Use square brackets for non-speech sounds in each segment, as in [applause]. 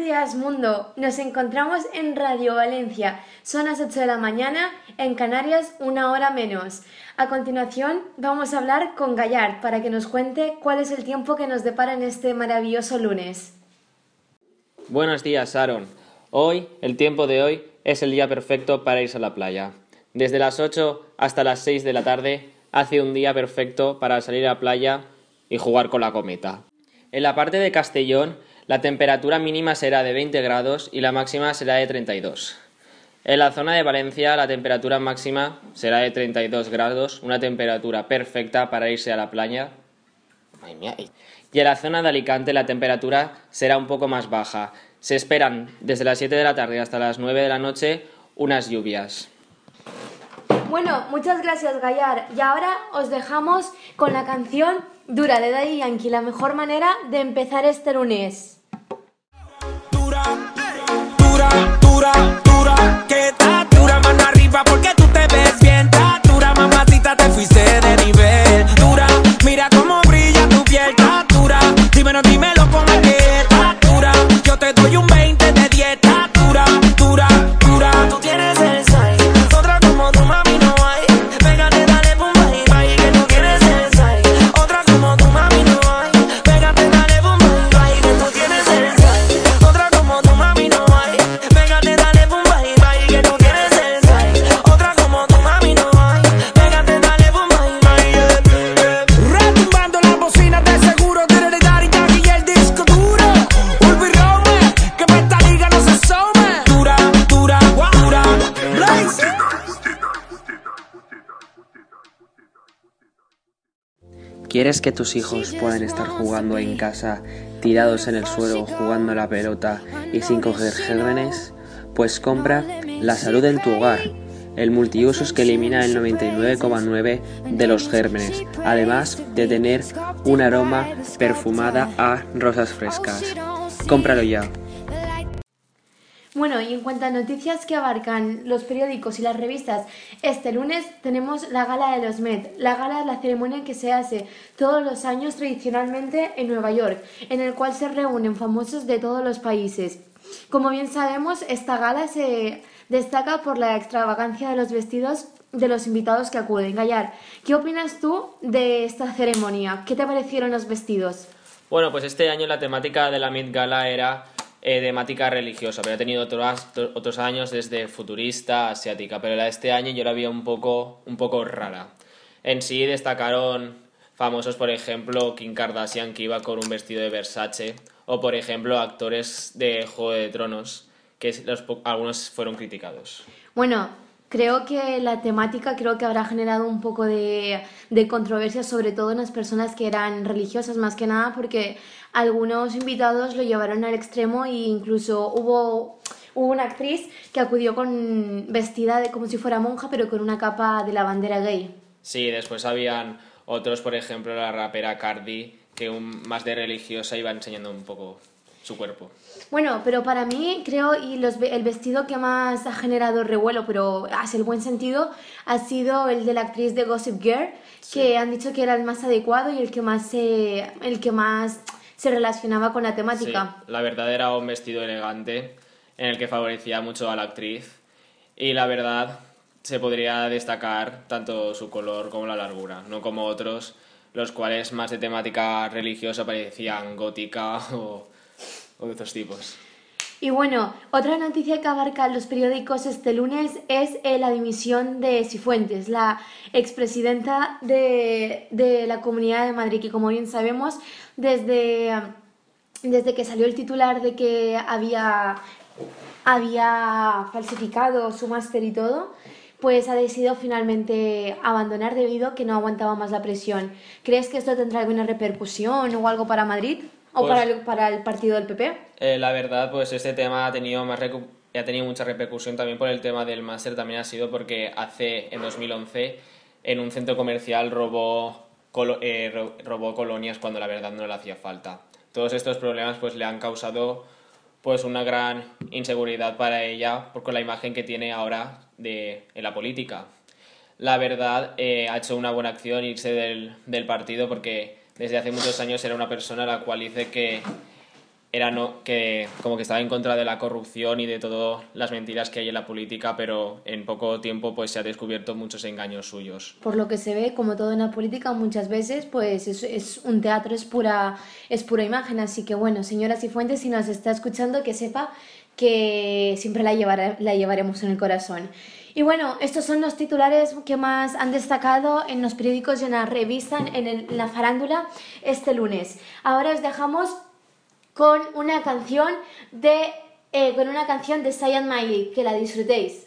días mundo, nos encontramos en Radio Valencia, son las 8 de la mañana, en Canarias una hora menos. A continuación vamos a hablar con Gallard para que nos cuente cuál es el tiempo que nos depara en este maravilloso lunes. Buenos días, Aaron. Hoy, el tiempo de hoy, es el día perfecto para irse a la playa. Desde las 8 hasta las 6 de la tarde hace un día perfecto para salir a la playa y jugar con la cometa. En la parte de Castellón, la temperatura mínima será de 20 grados y la máxima será de 32. En la zona de Valencia, la temperatura máxima será de 32 grados, una temperatura perfecta para irse a la playa. Y en la zona de Alicante la temperatura será un poco más baja. Se esperan desde las 7 de la tarde hasta las 9 de la noche unas lluvias. Bueno, muchas gracias Gallard y ahora os dejamos con la canción Dura de Daddy Yankee, la mejor manera de empezar este lunes. Dura, dura, que está dura, mano arriba porque ¿Quieres que tus hijos puedan estar jugando en casa, tirados en el suelo, jugando a la pelota y sin coger gérmenes? Pues compra La Salud en tu Hogar, el multiusos que elimina el 99,9 de los gérmenes, además de tener un aroma perfumada a rosas frescas. Cómpralo ya. Bueno, y en cuanto a noticias que abarcan los periódicos y las revistas, este lunes tenemos la gala de los Met. La gala es la ceremonia que se hace todos los años tradicionalmente en Nueva York, en el cual se reúnen famosos de todos los países. Como bien sabemos, esta gala se destaca por la extravagancia de los vestidos de los invitados que acuden. Gallar, ¿qué opinas tú de esta ceremonia? ¿Qué te parecieron los vestidos? Bueno, pues este año la temática de la Met Gala era eh, temática religiosa, pero he tenido otros, otros años desde futurista, asiática, pero la de este año yo la vi un poco, un poco rara. En sí destacaron famosos, por ejemplo, Kim Kardashian, que iba con un vestido de Versace, o por ejemplo, actores de Juego de Tronos, que algunos fueron criticados. Bueno, creo que la temática creo que habrá generado un poco de, de controversia, sobre todo en las personas que eran religiosas, más que nada porque algunos invitados lo llevaron al extremo e incluso hubo, hubo una actriz que acudió con vestida de como si fuera monja, pero con una capa de la bandera gay. Sí, después habían otros, por ejemplo, la rapera Cardi, que un- más de religiosa iba enseñando un poco su cuerpo. Bueno, pero para mí creo y los el vestido que más ha generado revuelo, pero hacia el buen sentido, ha sido el de la actriz de Gossip Girl, que han dicho que era el más adecuado y el que más se, el que más se relacionaba con la temática. Sí, la verdad era un vestido elegante en el que favorecía mucho a la actriz y la verdad se podría destacar tanto su color como la largura, no como otros, los cuales más de temática religiosa parecían gótica [laughs] o, o de otros tipos. Y bueno, otra noticia que abarcan los periódicos este lunes es eh, la dimisión de Cifuentes, la expresidenta de, de la Comunidad de Madrid, que como bien sabemos, desde, desde que salió el titular de que había, había falsificado su máster y todo, pues ha decidido finalmente abandonar debido a que no aguantaba más la presión. ¿Crees que esto tendrá alguna repercusión o algo para Madrid? ¿O Pues- para, el, para el partido del PP? Eh, la verdad, pues este tema ha tenido más ha tenido mucha repercusión también por el tema del máster, también ha sido porque hace, en 2011, en un centro comercial robó, eh, ro- robó colonias cuando la verdad no le hacía falta. Todos estos problemas pues le han causado pues una gran inseguridad para ella por con la imagen que tiene ahora de, en la política. La verdad, eh, ha hecho una buena acción irse del, del partido porque desde hace muchos años era una persona a la cual dice que era no, que como que estaba en contra de la corrupción y de todas las mentiras que hay en la política, pero en poco tiempo pues se ha descubierto muchos engaños suyos. Por lo que se ve, como todo en la política, muchas veces pues es, es un teatro, es pura, es pura imagen. Así que bueno, señora Cifuentes, si nos está escuchando, que sepa que siempre la, llevará- la llevaremos en el corazón. Y bueno, estos son los titulares que más han destacado en los periódicos y en la revista, en, el- en la farándula, este lunes. Ahora os dejamos con una canción de, eh, con una canción de Sayan Miley, que la disfrutéis.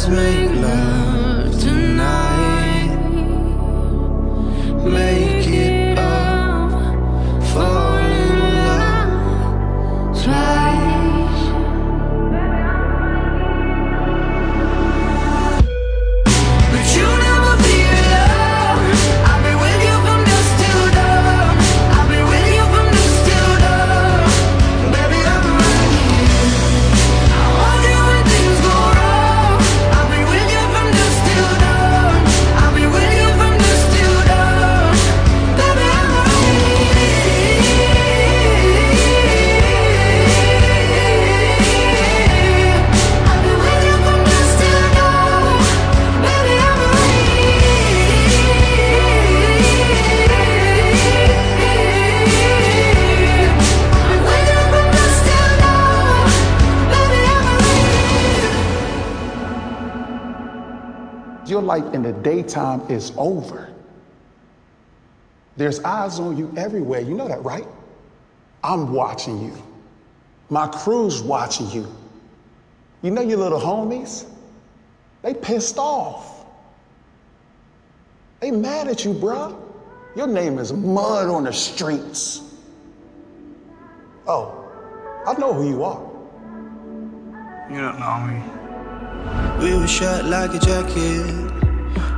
Let's make I'm life in the daytime is over. There's eyes on you everywhere. You know that, right? I'm watching you. My crew's watching you. You know your little homies? They pissed off. They mad at you, bruh. Your name is mud on the streets. Oh, I know who you are. You don't know me. We were shot like a jacket,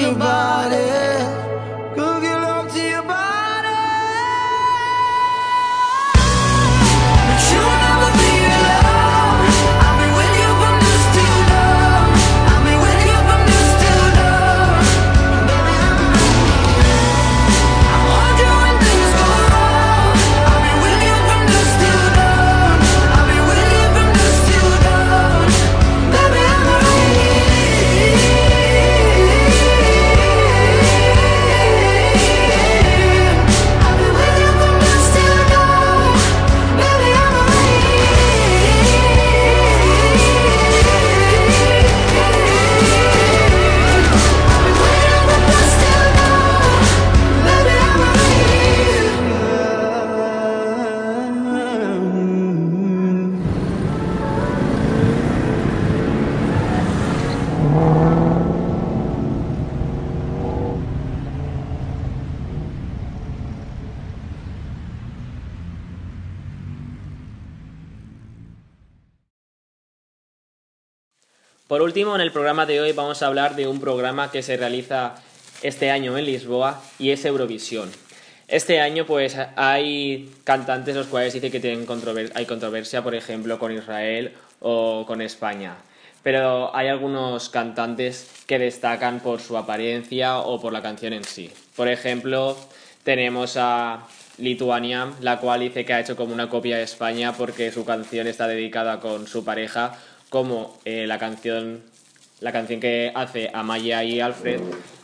your body. Por último, en el programa de hoy vamos a hablar de un programa que se realiza este año en Lisboa y es Eurovisión. Este año pues hay cantantes los cuales dicen que tienen hay controversia, por ejemplo, con Israel o con España. Pero hay algunos cantantes que destacan por su apariencia o por la canción en sí. Por ejemplo, tenemos a Lituania, la cual dice que ha hecho como una copia de España porque su canción está dedicada con su pareja, como eh, la canción la canción que hace Amaya y Alfred,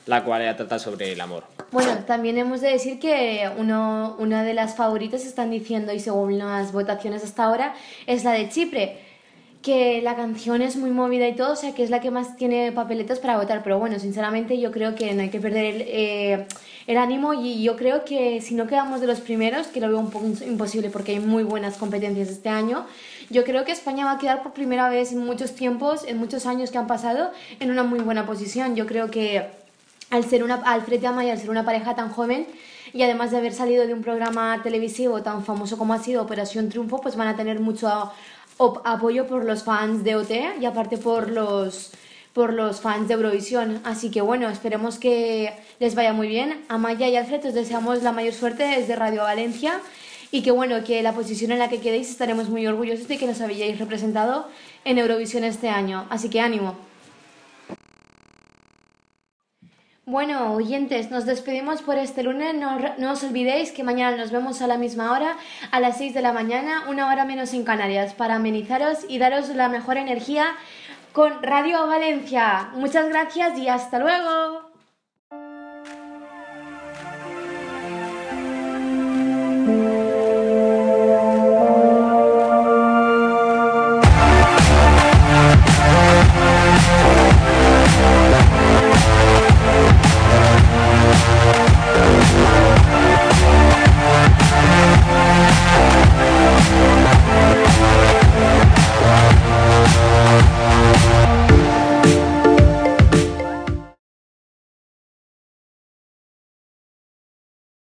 la cual trata sobre el amor. Bueno, también hemos de decir que uno, una de las favoritas están diciendo, y según las votaciones hasta ahora, es la de Chipre. Que la canción es muy movida y todo, o sea que es la que más tiene papeletas para votar. Pero bueno, sinceramente yo creo que no hay que perder el, eh, el ánimo y yo creo que si no quedamos de los primeros, que lo veo un poco imposible porque hay muy buenas competencias este año, yo creo que España va a quedar por primera vez en muchos tiempos, en muchos años que han pasado, en una muy buena posición. Yo creo que al ser una Alfred y Amaya, al ser una pareja tan joven y además de haber salido de un programa televisivo tan famoso como ha sido Operación Triunfo, pues van a tener mucho apoyo por los fans de OT y aparte por los por los fans de Eurovisión. Así que bueno, esperemos que les vaya muy bien. Amaya y Alfred, os deseamos la mayor suerte desde Radio Valencia y que bueno, que la posición en la que quedéis estaremos muy orgullosos de que nos habéis representado en Eurovisión este año. Así que ánimo. Bueno, oyentes, nos despedimos por este lunes. No, no os olvidéis que mañana nos vemos a la misma hora, a las 6 de la mañana, una hora menos en Canarias, para amenizaros y daros la mejor energía con Radio Valencia. Muchas gracias y hasta luego.